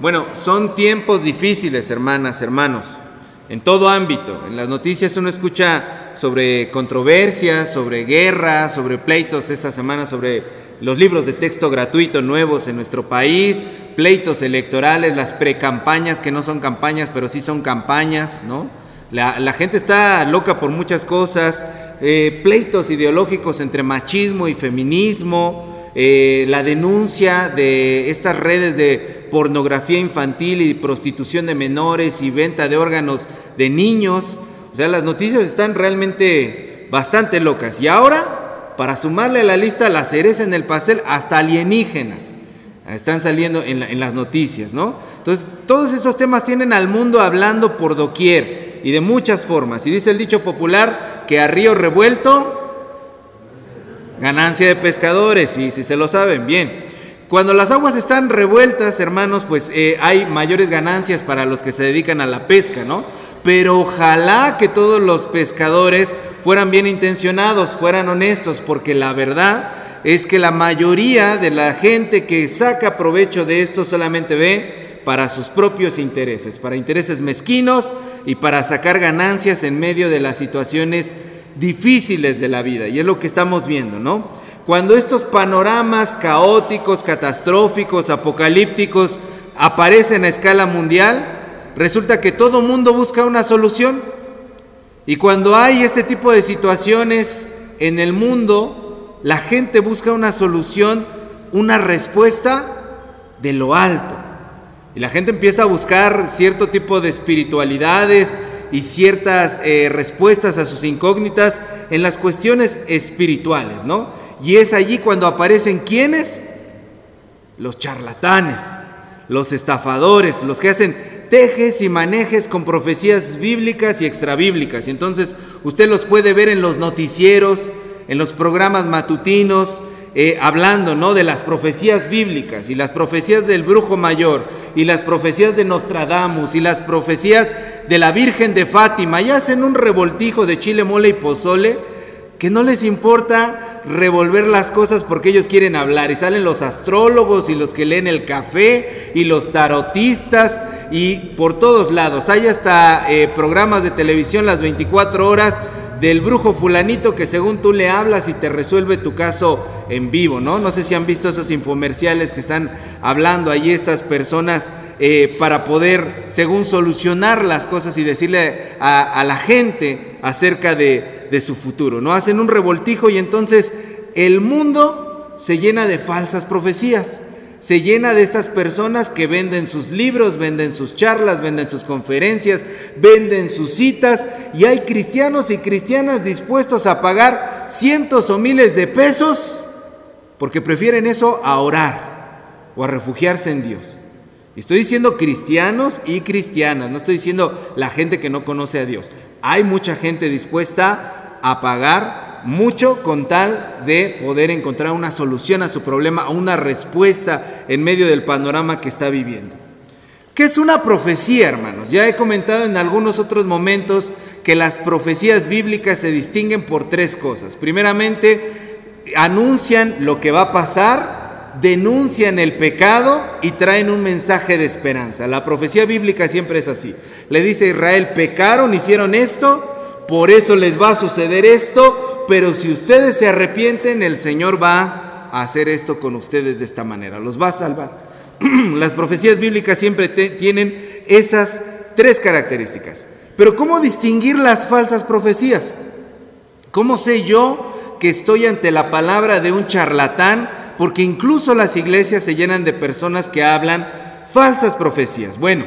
Bueno, son tiempos difíciles, hermanas, hermanos, en todo ámbito. En las noticias uno escucha sobre controversias, sobre guerras, sobre pleitos esta semana, sobre los libros de texto gratuito nuevos en nuestro país, pleitos electorales, las precampañas que no son campañas, pero sí son campañas, ¿no? La, gente está loca por muchas cosas, eh, pleitos ideológicos entre machismo y feminismo, eh, la denuncia de estas redes de pornografía infantil y prostitución de menores y venta de órganos de niños. O sea, las noticias están realmente bastante locas. Y ahora, para sumarle a la lista la cereza en el pastel, hasta alienígenas están saliendo en, en las noticias, ¿no? Entonces, todos estos temas tienen al mundo hablando por doquier y de muchas formas. Y dice el dicho popular que a río revuelto Ganancia de pescadores, y si se lo saben, bien. Cuando las aguas están revueltas, hermanos, pues eh, hay mayores ganancias para los que se dedican a la pesca, ¿no? Pero ojalá que todos los pescadores fueran bien intencionados, fueran honestos, porque la verdad es que la mayoría de la gente que saca provecho de esto solamente ve para sus propios intereses, para intereses mezquinos y para sacar ganancias en medio de las situaciones difíciles de la vida, y es lo que estamos viendo, ¿no? Cuando estos panoramas caóticos, catastróficos, apocalípticos aparecen a escala mundial, resulta que todo mundo busca una solución. Y cuando hay este tipo de situaciones en el mundo, la gente busca una solución, una respuesta de lo alto. Y la gente empieza a buscar cierto tipo de espiritualidades, y ciertas eh, respuestas a sus incógnitas en las cuestiones espirituales, ¿no? Y es allí cuando aparecen quienes? Los charlatanes, los estafadores, los que hacen tejes y manejes con profecías bíblicas y extrabíblicas. Y entonces usted los puede ver en los noticieros, en los programas matutinos, eh, hablando ¿no? de las profecías bíblicas y las profecías del brujo mayor y las profecías de Nostradamus y las profecías de la Virgen de Fátima y hacen un revoltijo de chile, mole y pozole que no les importa revolver las cosas porque ellos quieren hablar y salen los astrólogos y los que leen el café y los tarotistas y por todos lados. Hay hasta eh, programas de televisión las 24 horas del brujo fulanito que según tú le hablas y te resuelve tu caso en vivo, ¿no? No sé si han visto esos infomerciales que están hablando ahí estas personas eh, para poder, según solucionar las cosas y decirle a, la gente acerca de, de su futuro, ¿no? Hacen un revoltijo y entonces el mundo se llena de falsas profecías se llena de estas personas que venden sus libros, venden sus charlas, venden sus conferencias, venden sus citas y hay cristianos y cristianas dispuestos a pagar cientos o miles de pesos porque prefieren eso a orar o a refugiarse en Dios. Estoy diciendo cristianos y cristianas, no estoy diciendo la gente que no conoce a Dios. Hay mucha gente dispuesta a pagar mucho con tal de poder encontrar una solución a su problema o una respuesta en medio del panorama que está viviendo. ¿Qué es una profecía, hermanos? Ya he comentado en algunos otros momentos que las profecías bíblicas se distinguen por tres cosas. Primeramente, anuncian lo que va a pasar, denuncian el pecado y traen un mensaje de esperanza. La profecía bíblica siempre es así. Le dice a Israel, pecaron, hicieron esto, por eso les va a suceder esto, pero si ustedes se arrepienten, el Señor va a hacer esto con ustedes de esta manera, los va a salvar. Las profecías bíblicas siempre tienen esas tres características. Pero ¿cómo distinguir las falsas profecías? ¿Cómo sé yo que estoy ante la palabra de un charlatán? Porque incluso las iglesias se llenan de personas que hablan falsas profecías. Bueno,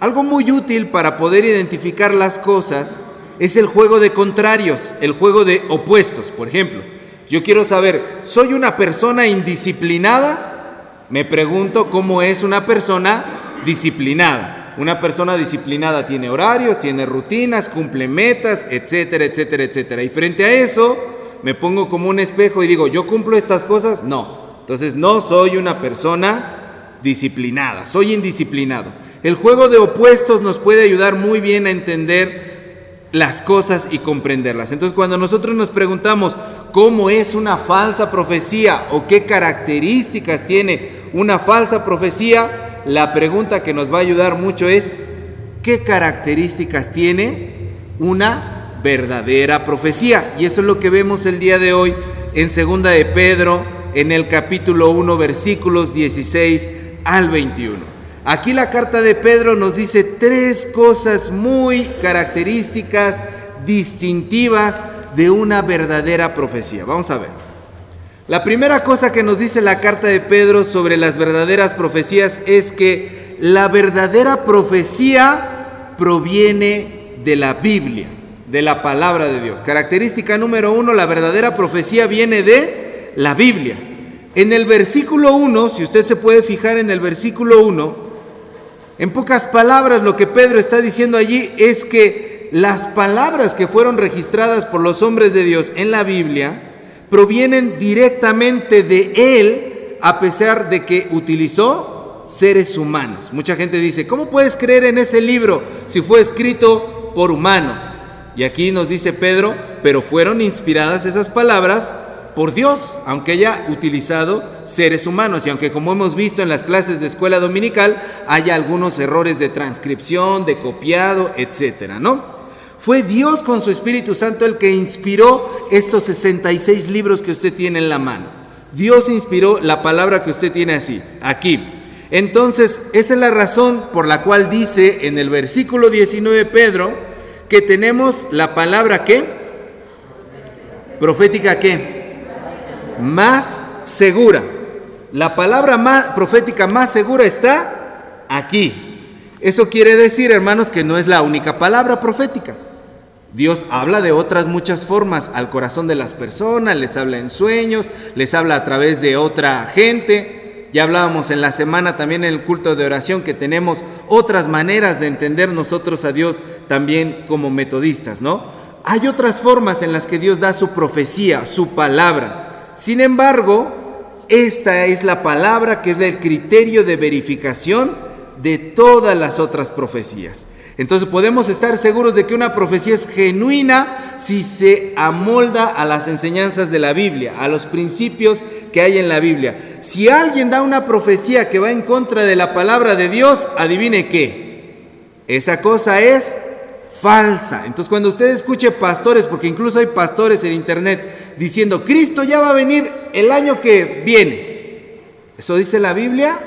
algo muy útil para poder identificar las cosas es el juego de contrarios, el juego de opuestos. Por ejemplo, yo quiero saber, ¿soy una persona indisciplinada? Me pregunto cómo es una persona disciplinada. Una persona disciplinada tiene horarios, tiene rutinas, cumple metas, etcétera, etcétera, etcétera. Y frente a eso, me pongo como un espejo y digo, ¿yo cumplo estas cosas? No. Entonces no soy una persona disciplinada, soy indisciplinado. El juego de opuestos nos puede ayudar muy bien a entender las cosas y comprenderlas. Entonces cuando nosotros nos preguntamos cómo es una falsa profecía o qué características tiene una falsa profecía, la pregunta que nos va a ayudar mucho es, ¿qué características tiene una verdadera profecía? Y eso es lo que vemos el día de hoy en segunda de Pedro, en el capítulo 1, versículos 16 al 21. Aquí la carta de Pedro nos dice tres cosas muy características, distintivas de una verdadera profecía. Vamos a ver. La primera cosa que nos dice la carta de Pedro sobre las verdaderas profecías es que la verdadera profecía proviene de la Biblia, de la palabra de Dios. Característica número uno, la verdadera profecía viene de la Biblia. En el versículo 1, si usted se puede fijar en el versículo 1, en pocas palabras lo que Pedro está diciendo allí es que las palabras que fueron registradas por los hombres de Dios en la Biblia provienen directamente de Él, a pesar de que utilizó seres humanos. Mucha gente dice, ¿cómo puedes creer en ese libro si fue escrito por humanos? Y aquí nos dice Pedro, pero fueron inspiradas esas palabras por Dios, aunque haya utilizado seres humanos y aunque como hemos visto en las clases de escuela dominical haya algunos errores de transcripción, de copiado, etcétera, ¿no? Fue Dios con su Espíritu Santo el que inspiró estos 66 libros que usted tiene en la mano. Dios inspiró la palabra que usted tiene así, aquí. Entonces, esa es la razón por la cual dice en el versículo 19 Pedro que tenemos la palabra que profética que más segura. La palabra más profética más segura está aquí. Eso quiere decir, hermanos, que no es la única palabra profética. Dios habla de otras muchas formas al corazón de las personas, les habla en sueños, les habla a través de otra gente. Ya hablábamos en la semana también en el culto de oración que tenemos otras maneras de entender nosotros a Dios también como metodistas, ¿no? Hay otras formas en las que Dios da su profecía, su palabra. Sin embargo, esta es la palabra que es el criterio de verificación de todas las otras profecías. Entonces podemos estar seguros de que una profecía es genuina si se amolda a las enseñanzas de la Biblia, a los principios que hay en la Biblia. Si alguien da una profecía que va en contra de la palabra de Dios, adivine qué. Esa cosa es falsa. Entonces cuando usted escuche pastores, porque incluso hay pastores en internet diciendo, Cristo ya va a venir el año que viene. ¿Eso dice la Biblia?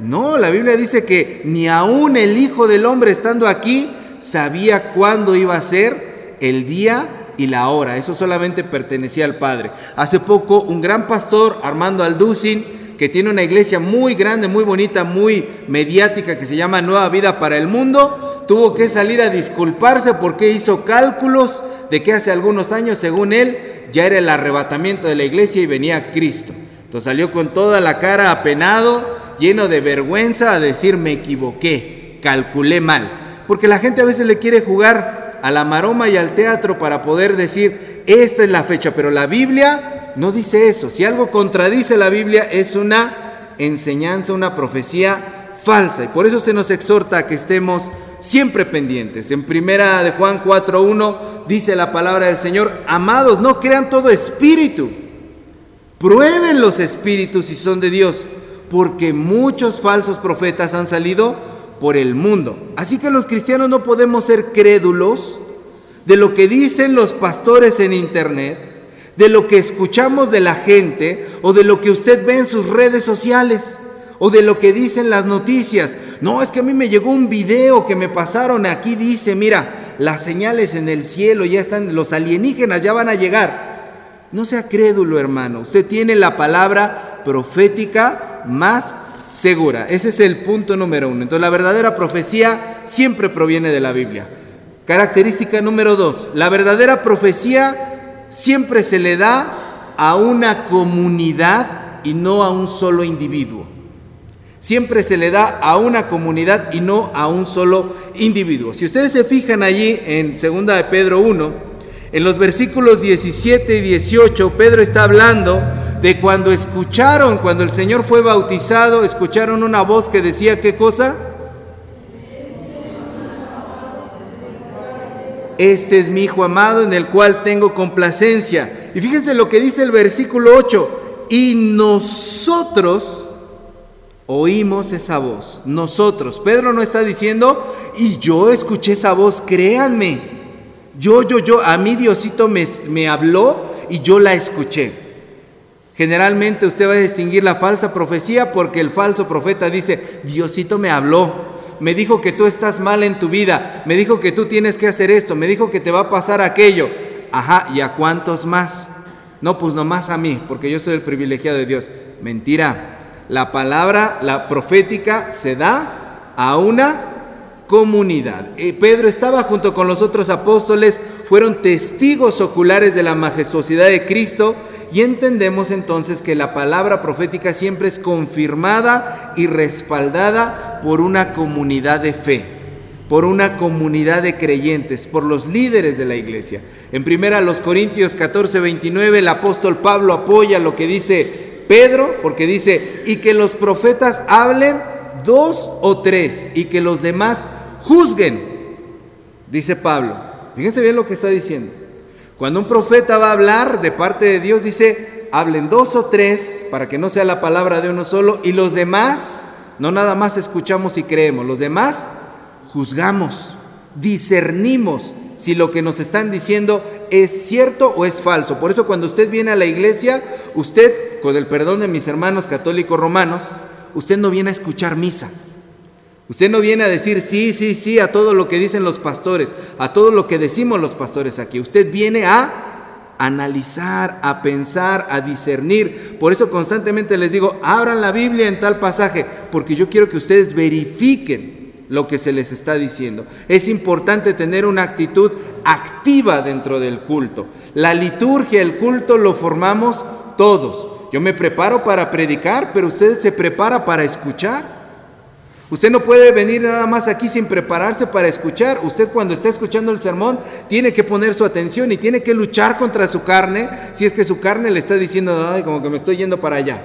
No, la Biblia dice que ni aún el Hijo del Hombre estando aquí sabía cuándo iba a ser el día y la hora. Eso solamente pertenecía al Padre. Hace poco un gran pastor, Armando Alducin, que tiene una iglesia muy grande, muy bonita, muy mediática, que se llama Nueva Vida para el Mundo, tuvo que salir a disculparse porque hizo cálculos de que hace algunos años, según él, ya era el arrebatamiento de la iglesia y venía Cristo. Entonces salió con toda la cara apenado lleno de vergüenza a decir me equivoqué, calculé mal. Porque la gente a veces le quiere jugar a la maroma y al teatro para poder decir, esta es la fecha, pero la Biblia no dice eso. Si algo contradice la Biblia es una enseñanza, una profecía falsa. Y por eso se nos exhorta a que estemos siempre pendientes. En primera de Juan 4.1 dice la palabra del Señor, amados, no crean todo espíritu. Prueben los espíritus si son de Dios porque muchos falsos profetas han salido por el mundo. Así que los cristianos no podemos ser crédulos de lo que dicen los pastores en internet, de lo que escuchamos de la gente o de lo que usted ve en sus redes sociales o de lo que dicen las noticias. No, es que a mí me llegó un video que me pasaron, aquí dice, mira, las señales en el cielo ya están, los alienígenas ya van a llegar. No sea crédulo, hermano. Usted tiene la palabra profética más segura. Ese es el punto número uno. Entonces la verdadera profecía siempre proviene de la Biblia. Característica número dos, la verdadera profecía siempre se le da a una comunidad y no a un solo individuo. Siempre se le da a una comunidad y no a un solo individuo. Si ustedes se fijan allí en 2 de Pedro 1, en los versículos 17 y 18, Pedro está hablando de cuando escucharon, cuando el Señor fue bautizado, escucharon una voz que decía qué cosa? Este es mi Hijo amado en el cual tengo complacencia. Y fíjense lo que dice el versículo 8. Y nosotros oímos esa voz. Nosotros, Pedro no está diciendo, y yo escuché esa voz, créanme. Yo, yo, yo, a mí Diosito me, me habló y yo la escuché. Generalmente usted va a distinguir la falsa profecía porque el falso profeta dice, Diosito me habló, me dijo que tú estás mal en tu vida, me dijo que tú tienes que hacer esto, me dijo que te va a pasar aquello. Ajá, ¿y a cuántos más? No, pues nomás a mí, porque yo soy el privilegiado de Dios. Mentira. La palabra, la profética, se da a una comunidad. Pedro estaba junto con los otros apóstoles, fueron testigos oculares de la majestuosidad de Cristo y entendemos entonces que la palabra profética siempre es confirmada y respaldada por una comunidad de fe, por una comunidad de creyentes, por los líderes de la iglesia. En primera los Corintios 14, 29 el apóstol Pablo apoya lo que dice Pedro, porque dice, y que los profetas hablen dos o tres, y que los demás juzguen, dice Pablo. Fíjense bien lo que está diciendo. Cuando un profeta va a hablar de parte de Dios, dice, hablen dos o tres para que no sea la palabra de uno solo y los demás, no nada más escuchamos y creemos, los demás juzgamos, discernimos si lo que nos están diciendo es cierto o es falso. Por eso cuando usted viene a la iglesia, usted, con el perdón de mis hermanos católicos romanos, usted no viene a escuchar misa. Usted no viene a decir sí, sí, sí a todo lo que dicen los pastores, a todo lo que decimos los pastores aquí. Usted viene a analizar, a pensar, a discernir. Por eso constantemente les digo, abran la Biblia en tal pasaje, porque yo quiero que ustedes verifiquen lo que se les está diciendo. Es importante tener una actitud activa dentro del culto. La liturgia, el culto lo formamos todos. Yo me preparo para predicar, pero usted se prepara para escuchar. Usted no puede venir nada más aquí sin prepararse para escuchar. Usted cuando está escuchando el sermón tiene que poner su atención y tiene que luchar contra su carne si es que su carne le está diciendo, ay, como que me estoy yendo para allá.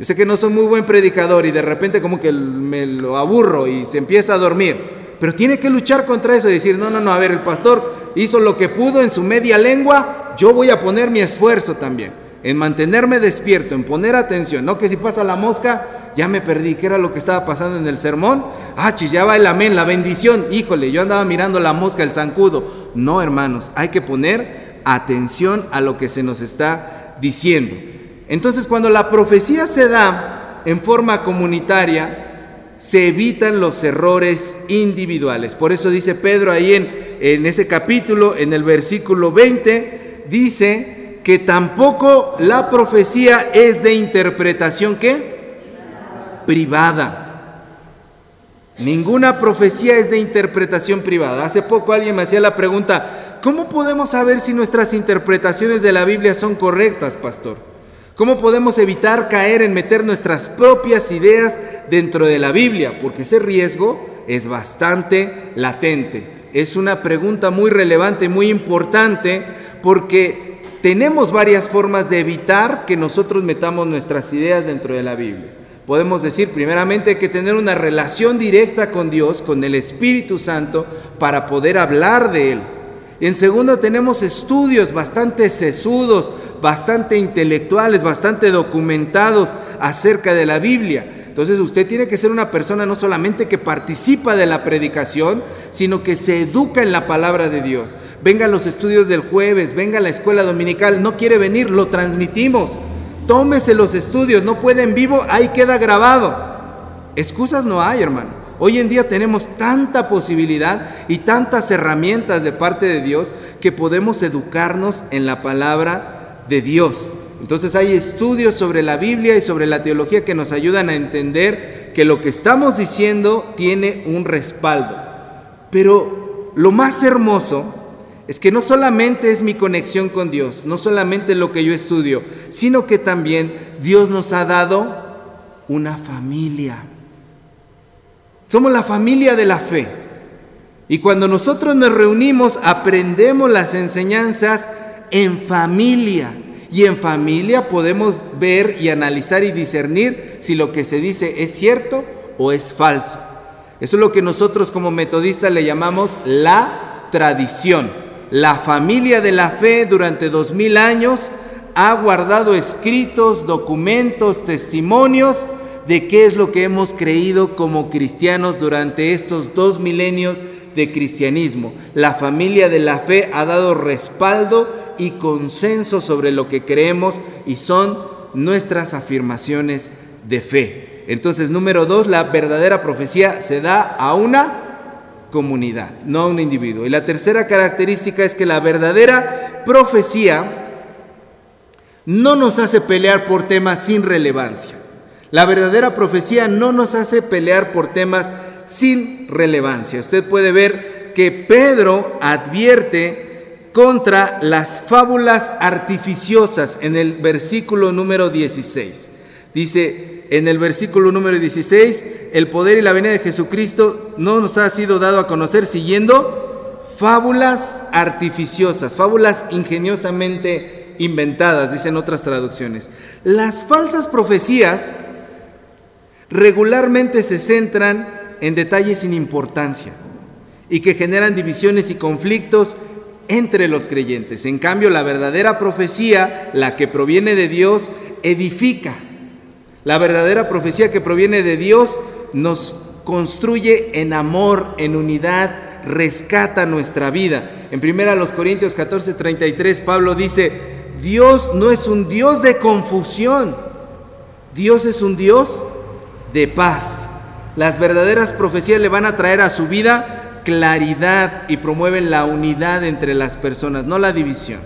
Yo sé que no soy muy buen predicador y de repente como que me lo aburro y se empieza a dormir. Pero tiene que luchar contra eso y decir, no, no, no, a ver, el pastor hizo lo que pudo en su media lengua, yo voy a poner mi esfuerzo también en mantenerme despierto, en poner atención, no que si pasa la mosca, ya me perdí, ¿qué era lo que estaba pasando en el sermón? Ah, chillaba el amén, la bendición. Híjole, yo andaba mirando la mosca, el zancudo. No, hermanos, hay que poner atención a lo que se nos está diciendo. Entonces, cuando la profecía se da en forma comunitaria, se evitan los errores individuales. Por eso dice Pedro ahí en, en ese capítulo, en el versículo 20, dice que tampoco la profecía es de interpretación, ¿qué? privada. Ninguna profecía es de interpretación privada. Hace poco alguien me hacía la pregunta, ¿cómo podemos saber si nuestras interpretaciones de la Biblia son correctas, pastor? ¿Cómo podemos evitar caer en meter nuestras propias ideas dentro de la Biblia? Porque ese riesgo es bastante latente. Es una pregunta muy relevante, muy importante, porque tenemos varias formas de evitar que nosotros metamos nuestras ideas dentro de la Biblia podemos decir, primeramente, que tener una relación directa con Dios, con el Espíritu Santo, para poder hablar de Él. En segundo, tenemos estudios bastante sesudos, bastante intelectuales, bastante documentados acerca de la Biblia. Entonces usted tiene que ser una persona no solamente que participa de la predicación, sino que se educa en la palabra de Dios. Venga a los estudios del jueves, venga a la escuela dominical, no quiere venir, lo transmitimos. Tómese los estudios, no puede en vivo, ahí queda grabado. Excusas no hay, hermano. Hoy en día tenemos tanta posibilidad y tantas herramientas de parte de Dios que podemos educarnos en la palabra de Dios. Entonces hay estudios sobre la Biblia y sobre la teología que nos ayudan a entender que lo que estamos diciendo tiene un respaldo. Pero lo más hermoso es que no solamente es mi conexión con Dios, no solamente lo que yo estudio, sino que también Dios nos ha dado una familia. Somos la familia de la fe. Y cuando nosotros nos reunimos, aprendemos las enseñanzas en familia. Y en familia podemos ver y analizar y discernir si lo que se dice es cierto o es falso. Eso es lo que nosotros como metodistas le llamamos la tradición. La familia de la fe durante dos mil años ha guardado escritos, documentos, testimonios de qué es lo que hemos creído como cristianos durante estos dos milenios de cristianismo. La familia de la fe ha dado respaldo y consenso sobre lo que creemos y son nuestras afirmaciones de fe. Entonces, número dos, la verdadera profecía se da a una comunidad, no a un individuo. Y la tercera característica es que la verdadera profecía no nos hace pelear por temas sin relevancia. La verdadera profecía no nos hace pelear por temas sin relevancia. Usted puede ver que Pedro advierte contra las fábulas artificiosas en el versículo número 16. Dice en el versículo número 16, el poder y la venida de Jesucristo no nos ha sido dado a conocer siguiendo fábulas artificiosas, fábulas ingeniosamente inventadas, dicen otras traducciones. Las falsas profecías regularmente se centran en detalles sin importancia y que generan divisiones y conflictos entre los creyentes. En cambio, la verdadera profecía, la que proviene de Dios, edifica la verdadera profecía que proviene de Dios nos construye en amor, en unidad, rescata nuestra vida. En 1 Corintios 14, 33, Pablo dice, Dios no es un Dios de confusión, Dios es un Dios de paz. Las verdaderas profecías le van a traer a su vida claridad y promueven la unidad entre las personas, no la división.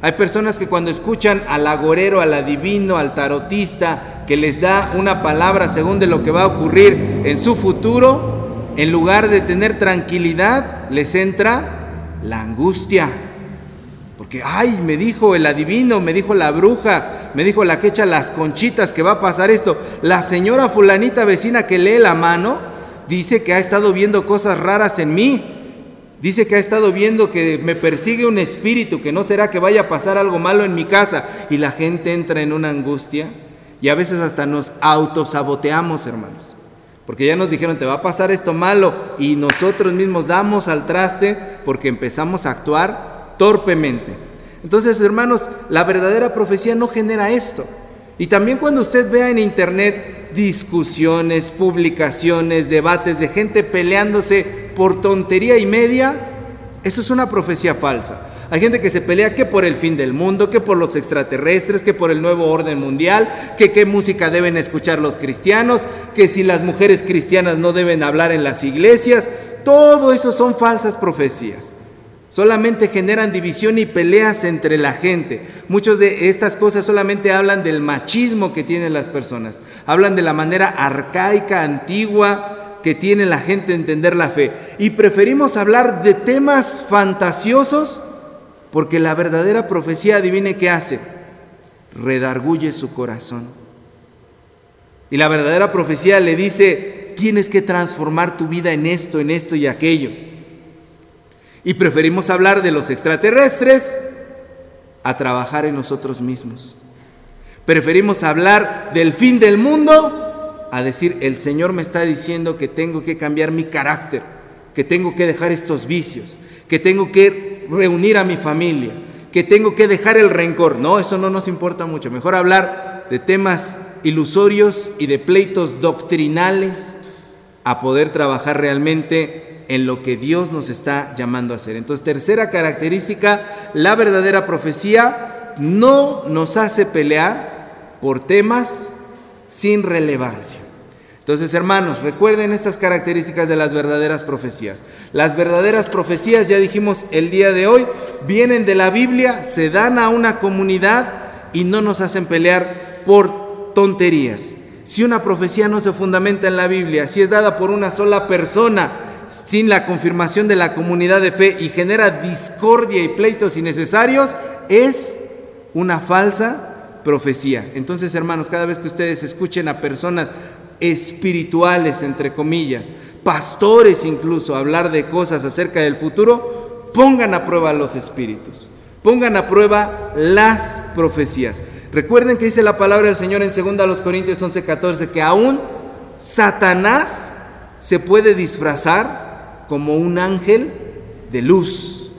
Hay personas que cuando escuchan al agorero, al adivino, al tarotista, que les da una palabra según de lo que va a ocurrir en su futuro, en lugar de tener tranquilidad, les entra la angustia. Porque, ay, me dijo el adivino, me dijo la bruja, me dijo la que echa las conchitas que va a pasar esto. La señora fulanita vecina que lee la mano dice que ha estado viendo cosas raras en mí. Dice que ha estado viendo que me persigue un espíritu, que no será que vaya a pasar algo malo en mi casa. Y la gente entra en una angustia y a veces hasta nos autosaboteamos, hermanos. Porque ya nos dijeron, te va a pasar esto malo y nosotros mismos damos al traste porque empezamos a actuar torpemente. Entonces, hermanos, la verdadera profecía no genera esto. Y también cuando usted vea en internet discusiones, publicaciones, debates de gente peleándose por tontería y media, eso es una profecía falsa. Hay gente que se pelea que por el fin del mundo, que por los extraterrestres, que por el nuevo orden mundial, que qué música deben escuchar los cristianos, que si las mujeres cristianas no deben hablar en las iglesias. Todo eso son falsas profecías. Solamente generan división y peleas entre la gente. Muchas de estas cosas solamente hablan del machismo que tienen las personas. Hablan de la manera arcaica, antigua, que tiene la gente entender la fe. Y preferimos hablar de temas fantasiosos porque la verdadera profecía, adivine qué hace, redarguye su corazón. Y la verdadera profecía le dice, tienes que transformar tu vida en esto, en esto y aquello. Y preferimos hablar de los extraterrestres a trabajar en nosotros mismos. Preferimos hablar del fin del mundo a decir, el Señor me está diciendo que tengo que cambiar mi carácter, que tengo que dejar estos vicios, que tengo que reunir a mi familia, que tengo que dejar el rencor. No, eso no nos importa mucho. Mejor hablar de temas ilusorios y de pleitos doctrinales a poder trabajar realmente en lo que Dios nos está llamando a hacer. Entonces, tercera característica, la verdadera profecía no nos hace pelear por temas sin relevancia. Entonces, hermanos, recuerden estas características de las verdaderas profecías. Las verdaderas profecías, ya dijimos el día de hoy, vienen de la Biblia, se dan a una comunidad y no nos hacen pelear por tonterías. Si una profecía no se fundamenta en la Biblia, si es dada por una sola persona, sin la confirmación de la comunidad de fe y genera discordia y pleitos innecesarios, es una falsa profecía. Entonces, hermanos, cada vez que ustedes escuchen a personas espirituales, entre comillas, pastores incluso, hablar de cosas acerca del futuro, pongan a prueba los espíritus, pongan a prueba las profecías. Recuerden que dice la palabra del Señor en 2 Corintios 11:14 que aún Satanás se puede disfrazar como un ángel de luz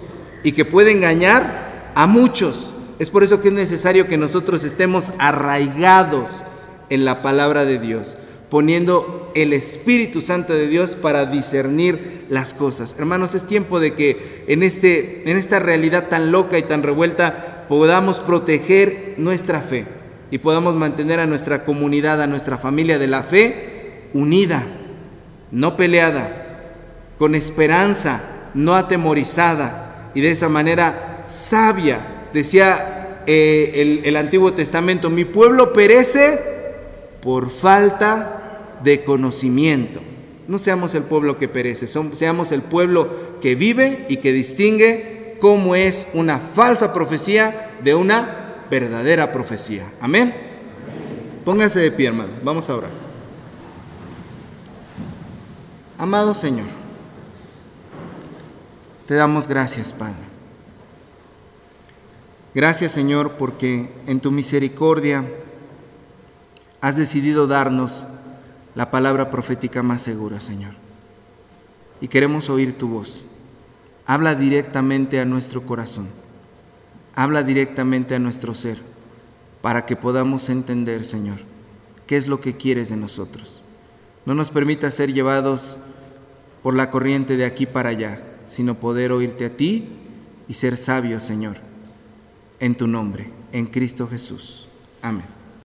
y que puede engañar a muchos. Es por eso que es necesario que nosotros estemos arraigados en la palabra de Dios. poniendo el Espíritu Santo de Dios para discernir las cosas. Hermanos, es tiempo de que en, este, en esta realidad tan loca y tan revuelta podamos proteger nuestra fe y podamos mantener a nuestra comunidad, a nuestra familia de la fe unida, no peleada, con esperanza, no atemorizada y de esa manera sabia. Decía eh, el, el Antiguo Testamento, mi pueblo perece por falta de conocimiento. No seamos el pueblo que perece, seamos el pueblo que vive y que distingue cómo es una falsa profecía de una verdadera profecía. Amén. Póngase de pie, hermano. Vamos a orar. Amado Señor, te damos gracias, Padre. Gracias, Señor, porque en tu misericordia has decidido darnos la palabra profética más segura, Señor. Y queremos oír tu voz. Habla directamente a nuestro corazón. Habla directamente a nuestro ser para que podamos entender, Señor, qué es lo que quieres de nosotros. No nos permita ser llevados por la corriente de aquí para allá, sino poder oírte a ti y ser sabios, Señor, en tu nombre, en Cristo Jesús. Amén.